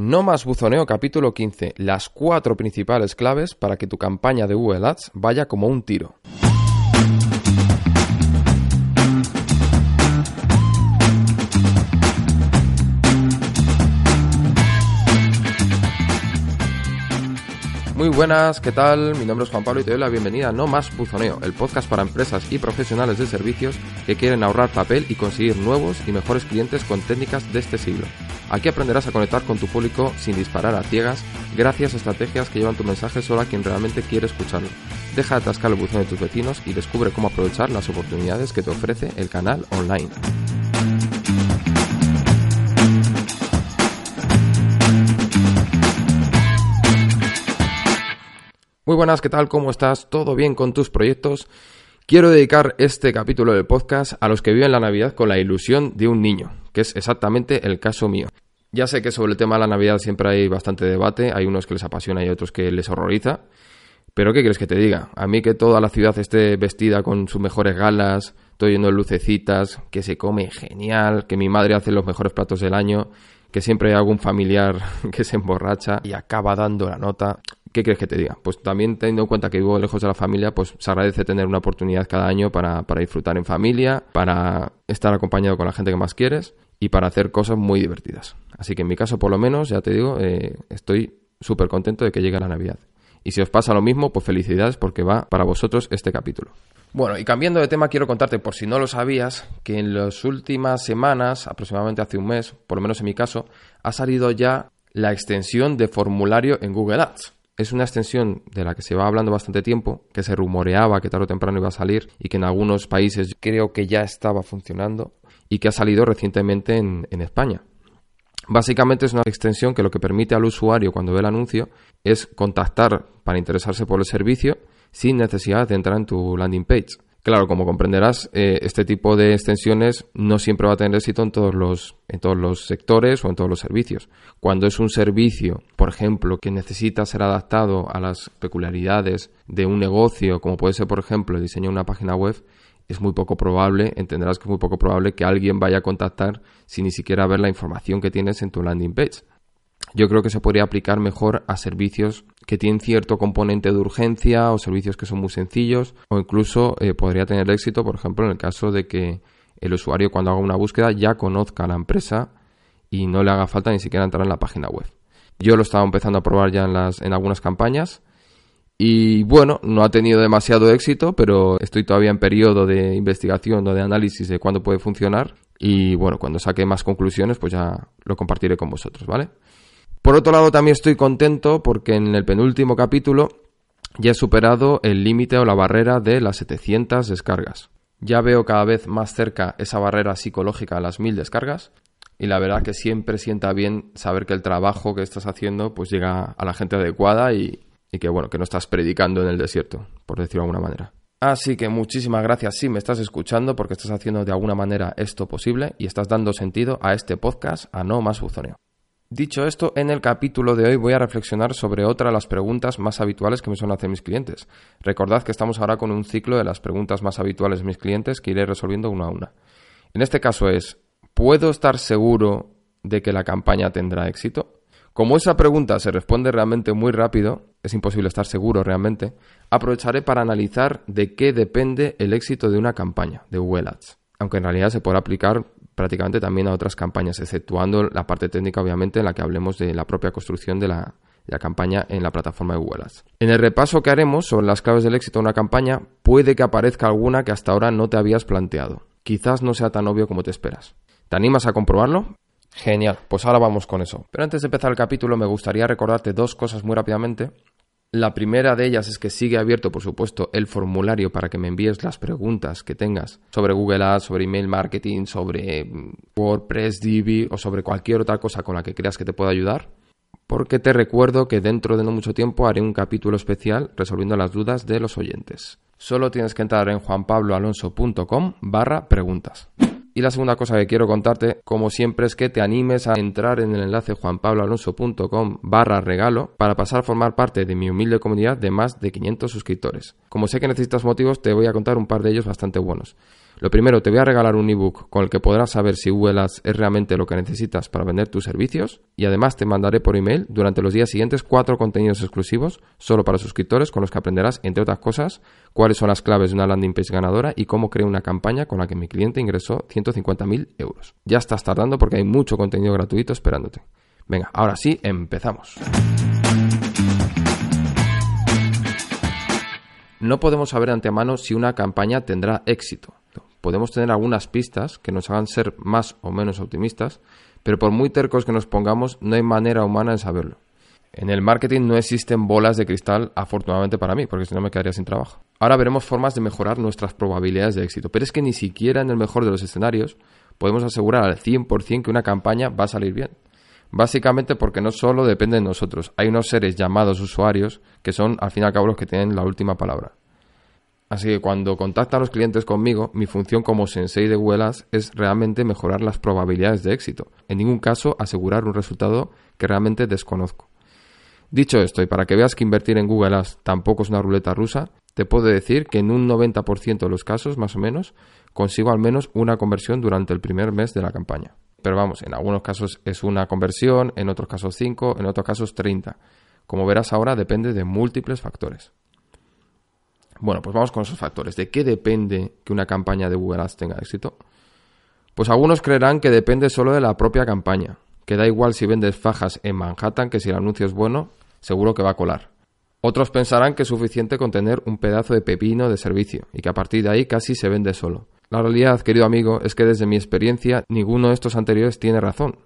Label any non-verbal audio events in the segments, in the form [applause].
No más buzoneo capítulo 15. Las cuatro principales claves para que tu campaña de Google Ads vaya como un tiro. Buenas, ¿qué tal? Mi nombre es Juan Pablo y te doy la bienvenida a No Más Buzoneo, el podcast para empresas y profesionales de servicios que quieren ahorrar papel y conseguir nuevos y mejores clientes con técnicas de este siglo. Aquí aprenderás a conectar con tu público sin disparar a ciegas, gracias a estrategias que llevan tu mensaje solo a quien realmente quiere escucharlo. Deja de atascar el buzón de tus vecinos y descubre cómo aprovechar las oportunidades que te ofrece el canal online. Muy buenas, ¿qué tal? ¿Cómo estás? ¿Todo bien con tus proyectos? Quiero dedicar este capítulo del podcast a los que viven la Navidad con la ilusión de un niño, que es exactamente el caso mío. Ya sé que sobre el tema de la Navidad siempre hay bastante debate, hay unos que les apasiona y otros que les horroriza, pero ¿qué quieres que te diga? A mí que toda la ciudad esté vestida con sus mejores galas, lleno de lucecitas, que se come genial, que mi madre hace los mejores platos del año, que siempre hay algún familiar [laughs] que se emborracha y acaba dando la nota. ¿Qué crees que te diga? Pues también teniendo en cuenta que vivo lejos de la familia, pues se agradece tener una oportunidad cada año para, disfrutar en familia, para estar acompañado con la gente que más quieres y para hacer cosas muy divertidas. Así que en mi caso, por lo menos, ya te digo, eh, estoy súper contento de que llegue la Navidad. Y si os pasa lo mismo, pues felicidades porque va para vosotros este capítulo. Bueno, y cambiando de tema, quiero contarte, por si no lo sabías, que en las últimas semanas, aproximadamente hace un mes, por lo menos en mi caso, ha salido ya la extensión de formulario en Google Ads es una extensión de la que se va hablando bastante tiempo, que se rumoreaba que tarde o temprano iba a salir y que en algunos países creo que ya estaba funcionando y que ha salido recientemente en, España. Básicamente es una extensión que lo que permite al usuario cuando ve el anuncio es contactar para interesarse por el servicio sin necesidad de entrar en tu landing page. Claro, como comprenderás, eh, este tipo de extensiones no siempre va a tener éxito en todos, los, en todos los sectores o en todos los servicios. Cuando es un servicio, por ejemplo, que necesita ser adaptado a las peculiaridades de un negocio, como puede ser, por ejemplo, el diseño de una página web, es muy poco probable, entenderás que es muy poco probable que alguien vaya a contactar sin ni siquiera ver la información que tienes en tu landing page. Yo creo que se podría aplicar mejor a servicios que tienen cierto componente de urgencia o servicios que son muy sencillos o incluso eh, podría tener éxito, por ejemplo, en el caso de que el usuario cuando haga una búsqueda ya conozca a la empresa y no le haga falta ni siquiera entrar en la página web. Yo lo estaba empezando a probar ya en, las, en algunas campañas y bueno, no ha tenido demasiado éxito, pero estoy todavía en periodo de investigación o de análisis de cuándo puede funcionar y bueno, cuando saque más conclusiones pues ya lo compartiré con vosotros, ¿vale? Por otro lado, también estoy contento porque en el penúltimo capítulo ya he superado el límite o la barrera de las 700 descargas. Ya veo cada vez más cerca esa barrera psicológica a las 1000 descargas y la verdad que siempre sienta bien saber que el trabajo que estás haciendo pues llega a la gente adecuada y, que bueno, que no estás predicando en el desierto, por decirlo de alguna manera. Así que muchísimas gracias si me estás escuchando porque estás haciendo de alguna manera esto posible y estás dando sentido a este podcast a no más buzoneo. Dicho esto, en el capítulo de hoy voy a reflexionar sobre otra de las preguntas más habituales que me suelen hacer mis clientes. Recordad que estamos ahora con un ciclo de las preguntas más habituales de mis clientes que iré resolviendo una a una. En este caso es, ¿puedo estar seguro de que la campaña tendrá éxito? Como esa pregunta se responde realmente muy rápido, es imposible estar seguro realmente, aprovecharé para analizar de qué depende el éxito de una campaña de Google Ads. Aunque en realidad se podrá aplicar prácticamente también a otras campañas, exceptuando la parte técnica, obviamente, en la que hablemos de la propia construcción de la, campaña en la plataforma de Google Ads. En el repaso que haremos sobre las claves del éxito de una campaña, puede que aparezca alguna que hasta ahora no te habías planteado. Quizás no sea tan obvio como te esperas. ¿Te animas a comprobarlo? Genial, pues ahora vamos con eso. Pero antes de empezar el capítulo me gustaría recordarte dos cosas muy rápidamente. La primera de ellas es que sigue abierto, por supuesto, el formulario para que me envíes las preguntas que tengas sobre Google Ads, sobre email marketing, sobre mm, WordPress, Divi o sobre cualquier otra cosa con la que creas que te pueda ayudar. Porque te recuerdo que dentro de no mucho tiempo haré un capítulo especial resolviendo las dudas de los oyentes. Solo tienes que entrar en juanpabloalonso.com barra preguntas. Y la segunda cosa que quiero contarte, como siempre, es que te animes a entrar en el enlace juanpabloalonso.com barra regalo para pasar a formar parte de mi humilde comunidad de más de 500 suscriptores. Como sé que necesitas motivos, te voy a contar un par de ellos bastante buenos. Lo primero, te voy a regalar un ebook con el que podrás saber si Google es realmente lo que necesitas para vender tus servicios y además te mandaré por email durante los días siguientes cuatro contenidos exclusivos solo para suscriptores con los que aprenderás, entre otras cosas, cuáles son las claves de una landing page ganadora y cómo crear una campaña con la que mi cliente ingresó 150.000 euros. Ya estás tardando porque hay mucho contenido gratuito esperándote. Venga, ahora sí, empezamos. No podemos saber antemano si una campaña tendrá éxito podemos tener algunas pistas que nos hagan ser más o menos optimistas, pero por muy tercos que nos pongamos, no hay manera humana de saberlo. En el marketing no existen bolas de cristal, afortunadamente para mí, porque si no me quedaría sin trabajo. Ahora veremos formas de mejorar nuestras probabilidades de éxito, pero es que ni siquiera en el mejor de los escenarios podemos asegurar al 100% que una campaña va a salir bien. Básicamente porque no solo depende de nosotros, hay unos seres llamados usuarios que son al fin y al cabo los que tienen la última palabra. Así que cuando contactan los clientes conmigo, mi función como sensei de Google Ads es realmente mejorar las probabilidades de éxito. En ningún caso asegurar un resultado que realmente desconozco. Dicho esto, y para que veas que invertir en Google Ads tampoco es una ruleta rusa, te puedo decir que en un 90% de los casos, más o menos, consigo al menos una conversión durante el primer mes de la campaña. Pero vamos, en algunos casos es una conversión, en otros casos 5, en otros casos 30. Como verás ahora, depende de múltiples factores. Bueno, pues vamos con esos factores. ¿De qué depende que una campaña de Google Ads tenga éxito? Pues algunos creerán que depende solo de la propia campaña, que da igual si vendes fajas en Manhattan, que si el anuncio es bueno, seguro que va a colar. Otros pensarán que es suficiente con tener un pedazo de pepino de servicio y que a partir de ahí casi se vende solo. La realidad, querido amigo, es que desde mi experiencia ninguno de estos anteriores tiene razón.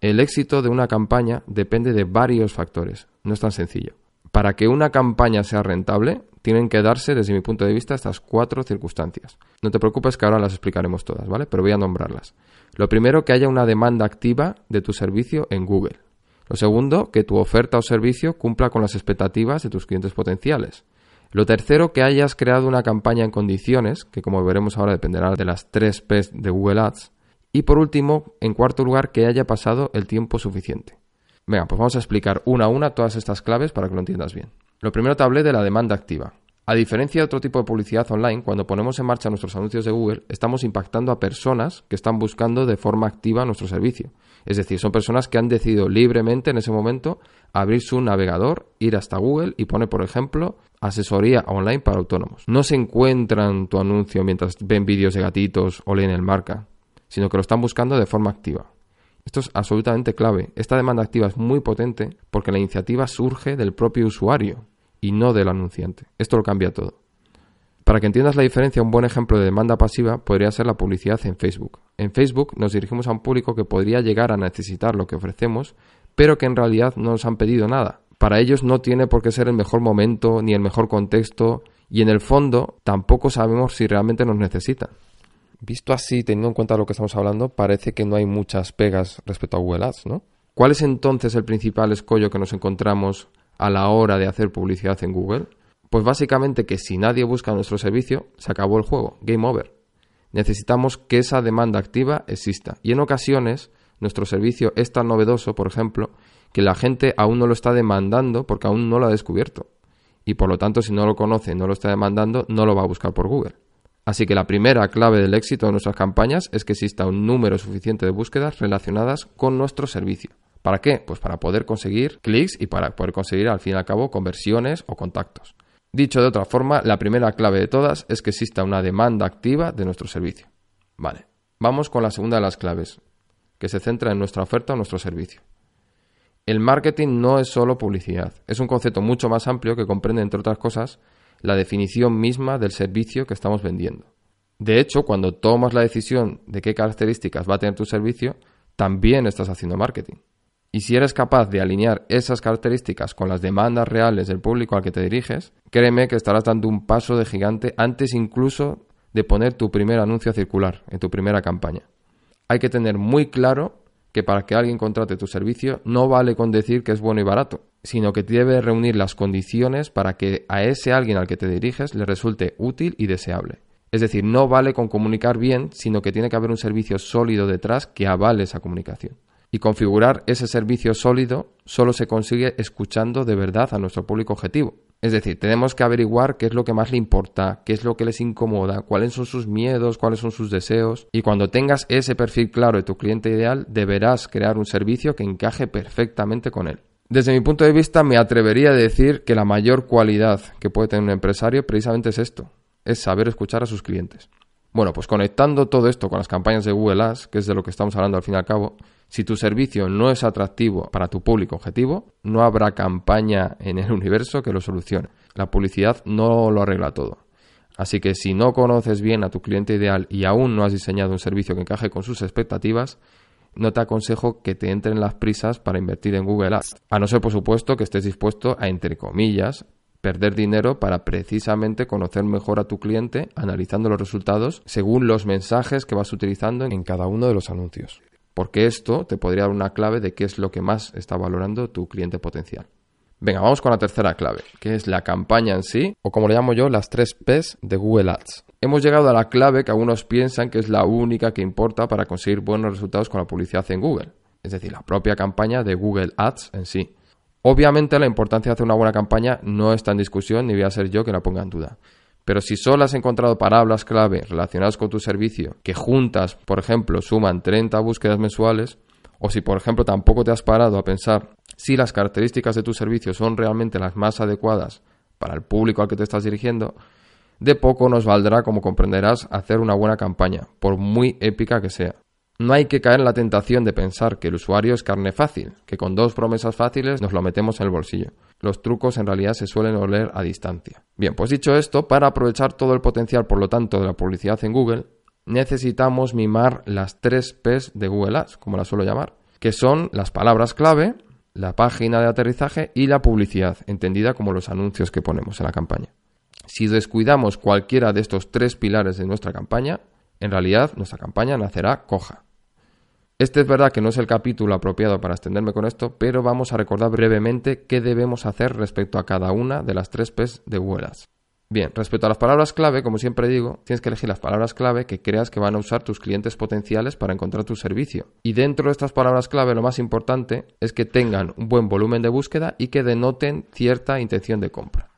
El éxito de una campaña depende de varios factores, no es tan sencillo. Para que una campaña sea rentable, tienen que darse, desde mi punto de vista, estas cuatro circunstancias. No te preocupes que ahora las explicaremos todas, ¿vale? Pero voy a nombrarlas. Lo primero, que haya una demanda activa de tu servicio en Google. Lo segundo, que tu oferta o servicio cumpla con las expectativas de tus clientes potenciales. Lo tercero, que hayas creado una campaña en condiciones, que como veremos ahora dependerá de las tres P's de Google Ads. Y por último, en cuarto lugar, que haya pasado el tiempo suficiente. Venga, pues vamos a explicar una a una todas estas claves para que lo entiendas bien. Lo primero te hablé de la demanda activa. A diferencia de otro tipo de publicidad online, cuando ponemos en marcha nuestros anuncios de Google, estamos impactando a personas que están buscando de forma activa nuestro servicio. Es decir, son personas que han decidido libremente en ese momento abrir su navegador, ir hasta Google y poner, por ejemplo, asesoría online para autónomos. No se encuentran tu anuncio mientras ven vídeos de gatitos o leen el marca, sino que lo están buscando de forma activa. Esto es absolutamente clave. Esta demanda activa es muy potente porque la iniciativa surge del propio usuario y no del anunciante. Esto lo cambia todo. Para que entiendas la diferencia, un buen ejemplo de demanda pasiva podría ser la publicidad en Facebook. En Facebook nos dirigimos a un público que podría llegar a necesitar lo que ofrecemos, pero que en realidad no nos han pedido nada. Para ellos no tiene por qué ser el mejor momento ni el mejor contexto y en el fondo tampoco sabemos si realmente nos necesitan. Visto así, teniendo en cuenta lo que estamos hablando, parece que no hay muchas pegas respecto a Google Ads, ¿no? ¿Cuál es entonces el principal escollo que nos encontramos a la hora de hacer publicidad en Google? Pues básicamente que si nadie busca nuestro servicio, se acabó el juego, game over. Necesitamos que esa demanda activa exista. Y en ocasiones, nuestro servicio es tan novedoso, por ejemplo, que la gente aún no lo está demandando porque aún no lo ha descubierto. Y por lo tanto, si no lo conoce, no lo está demandando, no lo va a buscar por Google. Así que la primera clave del éxito de nuestras campañas es que exista un número suficiente de búsquedas relacionadas con nuestro servicio. ¿Para qué? Pues para poder conseguir clics y para poder conseguir al fin y al cabo conversiones o contactos. Dicho de otra forma, la primera clave de todas es que exista una demanda activa de nuestro servicio. Vale, vamos con la segunda de las claves, que se centra en nuestra oferta o nuestro servicio. El marketing no es solo publicidad, es un concepto mucho más amplio que comprende, entre otras cosas, la definición misma del servicio que estamos vendiendo. De hecho, cuando tomas la decisión de qué características va a tener tu servicio, también estás haciendo marketing. Y si eres capaz de alinear esas características con las demandas reales del público al que te diriges, créeme que estarás dando un paso de gigante antes incluso de poner tu primer anuncio circular en tu primera campaña. Hay que tener muy claro que para que alguien contrate tu servicio no vale con decir que es bueno y barato, sino que debe reunir las condiciones para que a ese alguien al que te diriges le resulte útil y deseable. Es decir, no vale con comunicar bien, sino que tiene que haber un servicio sólido detrás que avale esa comunicación. Y configurar ese servicio sólido solo se consigue escuchando de verdad a nuestro público objetivo. Es decir, tenemos que averiguar qué es lo que más le importa, qué es lo que les incomoda, cuáles son sus miedos, cuáles son sus deseos. Y cuando tengas ese perfil claro de tu cliente ideal, deberás crear un servicio que encaje perfectamente con él. Desde mi punto de vista, me atrevería a decir que la mayor cualidad que puede tener un empresario precisamente es esto, es saber escuchar a sus clientes. Bueno, pues conectando todo esto con las campañas de Google Ads, que es de lo que estamos hablando al fin y al cabo, si tu servicio no es atractivo para tu público objetivo, no habrá campaña en el [laughs] universo que lo solucione. La publicidad no lo arregla todo. Así que si no conoces bien a tu cliente ideal y aún no has diseñado un servicio que encaje con sus expectativas, no te aconsejo que te entren las prisas para invertir en Google Ads. A no ser, por supuesto, que estés dispuesto a, entre comillas, perder dinero para precisamente conocer mejor a tu cliente analizando los resultados según los mensajes que vas utilizando en cada uno de los anuncios. Porque esto te podría dar una clave de qué es lo que más está valorando tu cliente potencial. Venga, vamos con la tercera clave, que es la campaña en sí, o como le llamo yo, las tres P's de Google Ads. Hemos llegado a la clave que algunos piensan que es la única que importa para conseguir buenos resultados con la publicidad en Google, es decir, la propia campaña de Google Ads en sí. Obviamente la importancia de hacer una buena campaña no está en discusión ni voy a ser yo que la ponga en duda. Pero si solo has encontrado palabras clave relacionadas con tu servicio que juntas, por ejemplo, suman 30 búsquedas mensuales, o si, por ejemplo, tampoco te has parado a pensar si las características de tu servicio son realmente las más adecuadas para el público al que te estás dirigiendo, de poco nos valdrá, como comprenderás, hacer una buena campaña, por muy épica que sea. No hay que caer en la tentación de pensar que el usuario es carne fácil, que con dos promesas fáciles nos lo metemos en el bolsillo. Los trucos en realidad se suelen oler a distancia. Bien, pues dicho esto, para aprovechar todo el potencial, por lo tanto, de la publicidad en Google, necesitamos mimar las tres P's de Google Ads, como las suelo llamar, que son las palabras clave, la página de aterrizaje y la publicidad, entendida como los anuncios que ponemos en la campaña. Si descuidamos cualquiera de estos tres pilares de nuestra campaña, en realidad nuestra campaña nacerá coja. Este es verdad que no es el capítulo apropiado para extenderme con esto, pero vamos a recordar brevemente qué debemos hacer respecto a cada una de las tres P's de Google Bien, respecto a las palabras clave, como siempre digo, tienes que elegir las palabras clave que creas que van a usar tus clientes potenciales para encontrar tu servicio. Y dentro de estas palabras clave lo más importante es que tengan un buen volumen de búsqueda y que denoten cierta intención de compra.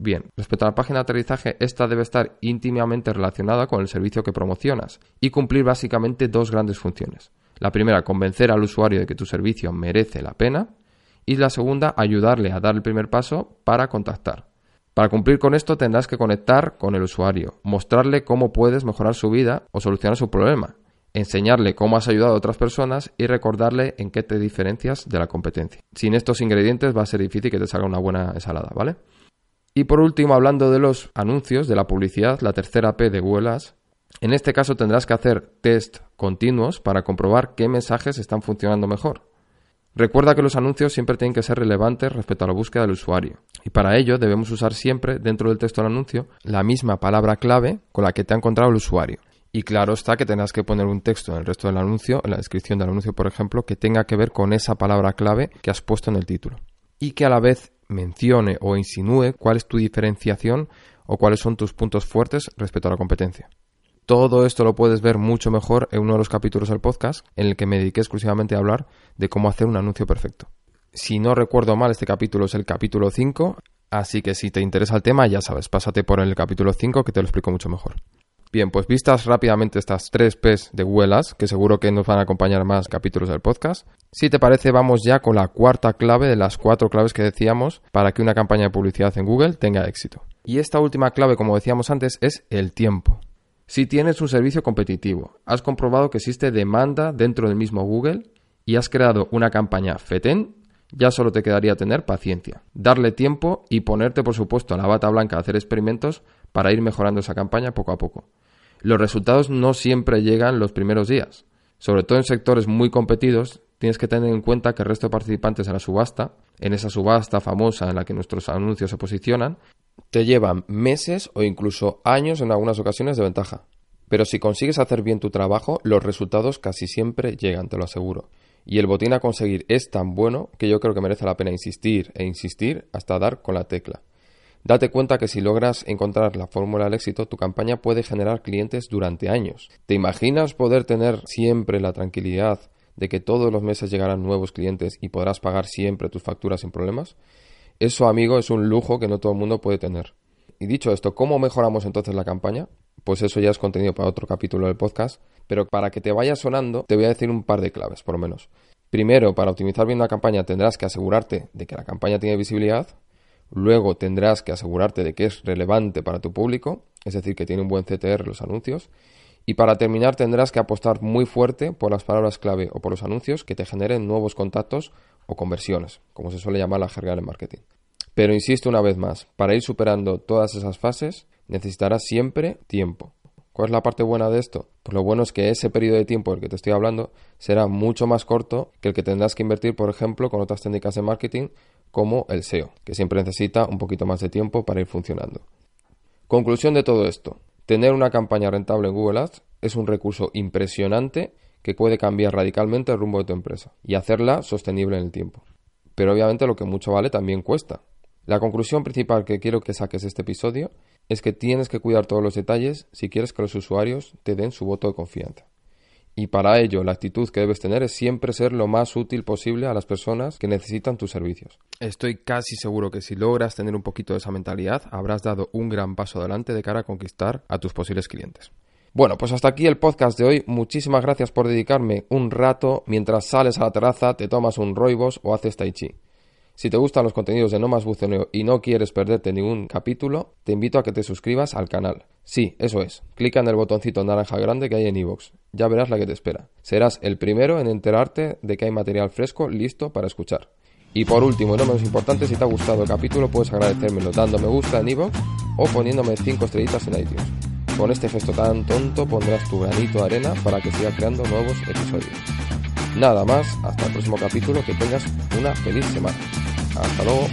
Bien, respecto a la página de aterrizaje, esta debe estar íntimamente relacionada con el servicio que promocionas y cumplir básicamente dos grandes funciones. La primera, convencer al usuario de que tu servicio merece la pena. Y la segunda, ayudarle a dar el primer paso para contactar. Para cumplir con esto tendrás que conectar con el usuario, mostrarle cómo puedes mejorar su vida o solucionar su problema, enseñarle cómo has ayudado a otras personas y recordarle en qué te diferencias de la competencia. Sin estos ingredientes va a ser difícil que te salga una buena ensalada, ¿vale? Y por último, hablando de los anuncios, de la publicidad, la tercera P de Google en este caso tendrás que hacer test continuos para comprobar qué mensajes están funcionando mejor. Recuerda que los anuncios siempre tienen que ser relevantes respecto a la búsqueda del usuario y para ello debemos usar siempre dentro del texto del anuncio la misma palabra clave con la que te ha encontrado el usuario. Y claro está que tendrás que poner un texto en el resto del anuncio, en la descripción del anuncio por ejemplo, que tenga que ver con esa palabra clave que has puesto en el título. Y que a la vez mencione o insinúe cuál es tu diferenciación o cuáles son tus puntos fuertes respecto a la competencia. Todo esto lo puedes ver mucho mejor en uno de los capítulos del podcast, en el que me dediqué exclusivamente a hablar de cómo hacer un anuncio perfecto. Si no recuerdo mal, este capítulo es el capítulo 5, así que si te interesa el tema, ya sabes, pásate por el capítulo 5 que te lo explico mucho mejor. Bien, pues vistas rápidamente estas tres P's de Google que seguro que nos van a acompañar más capítulos del podcast, si te parece vamos ya con la cuarta clave de las cuatro claves que decíamos para que una campaña de publicidad en Google tenga éxito. Y esta última clave, como decíamos antes, es el tiempo. Si tienes un servicio competitivo, has comprobado que existe demanda dentro del mismo Google y has creado una campaña FETEN, ya solo te quedaría tener paciencia, darle tiempo y ponerte, por supuesto, a la bata blanca a hacer experimentos para ir mejorando esa campaña poco a poco. Los resultados no siempre llegan los primeros días. Sobre todo en sectores muy competidos, tienes que tener en cuenta que el resto de participantes en la subasta, en esa subasta famosa en la que nuestros anuncios se posicionan, te llevan meses o incluso años en algunas ocasiones de ventaja. Pero si consigues hacer bien tu trabajo, los resultados casi siempre llegan, te lo aseguro. Y el botín a conseguir es tan bueno que yo creo que merece la pena insistir e insistir hasta dar con la tecla. Date cuenta que si logras encontrar la fórmula del éxito, tu campaña puede generar clientes durante años. ¿Te imaginas poder tener siempre la tranquilidad de que todos los meses llegarán nuevos clientes y podrás pagar siempre tus facturas sin problemas? Eso, amigo, es un lujo que no todo el mundo puede tener. Y dicho esto, ¿cómo mejoramos entonces la campaña? Pues eso ya es contenido para otro capítulo del podcast, pero para que te vaya sonando, te voy a decir un par de claves, por lo menos. Primero, para optimizar bien una campaña tendrás que asegurarte de que la campaña tiene visibilidad, luego tendrás que asegurarte de que es relevante para tu público, es decir, que tiene un buen CTR los anuncios, y para terminar tendrás que apostar muy fuerte por las palabras clave o por los anuncios que te generen nuevos contactos o conversiones, como se suele llamar la jerga del marketing. Pero insisto una vez más, para ir superando todas esas fases necesitarás siempre tiempo. ¿Cuál es la parte buena de esto? Pues lo bueno es que ese periodo de tiempo del que te estoy hablando será mucho más corto que el que tendrás que invertir, por ejemplo, con otras técnicas de marketing como el SEO, que siempre necesita un poquito más de tiempo para ir funcionando. Conclusión de todo esto. Tener una campaña rentable en Google Ads es un recurso impresionante que puede cambiar radicalmente el rumbo de tu empresa y hacerla sostenible en el tiempo. Pero obviamente lo que mucho vale también cuesta. La conclusión principal que quiero que saques de este episodio es que tienes que cuidar todos los detalles si quieres que los usuarios te den su voto de confianza. Y para ello, la actitud que debes tener es siempre ser lo más útil posible a las personas que necesitan tus servicios. Estoy casi seguro que si logras tener un poquito de esa mentalidad, habrás dado un gran paso adelante de cara a conquistar a tus posibles clientes. Bueno, pues hasta aquí el podcast de hoy. Muchísimas gracias por dedicarme un rato mientras sales a la terraza, te tomas un roibos o haces tai chi. Si te gustan los contenidos de No Más Buceneo y no quieres perderte ningún capítulo, te invito a que te suscribas al canal. Sí, eso es. Clica en el botoncito naranja grande que hay en iVoox. Ya verás la que te espera. Serás el primero en enterarte de que hay material fresco listo para escuchar. Y por último, y no menos importante, si te ha gustado el capítulo, puedes agradecérmelo dando me gusta en iVoox o poniéndome 5 estrellitas en iTunes. Con este gesto tan tonto pondrás tu granito de arena para que siga creando nuevos episodios. Nada más, hasta el próximo capítulo, que tengas una feliz semana. Hasta luego.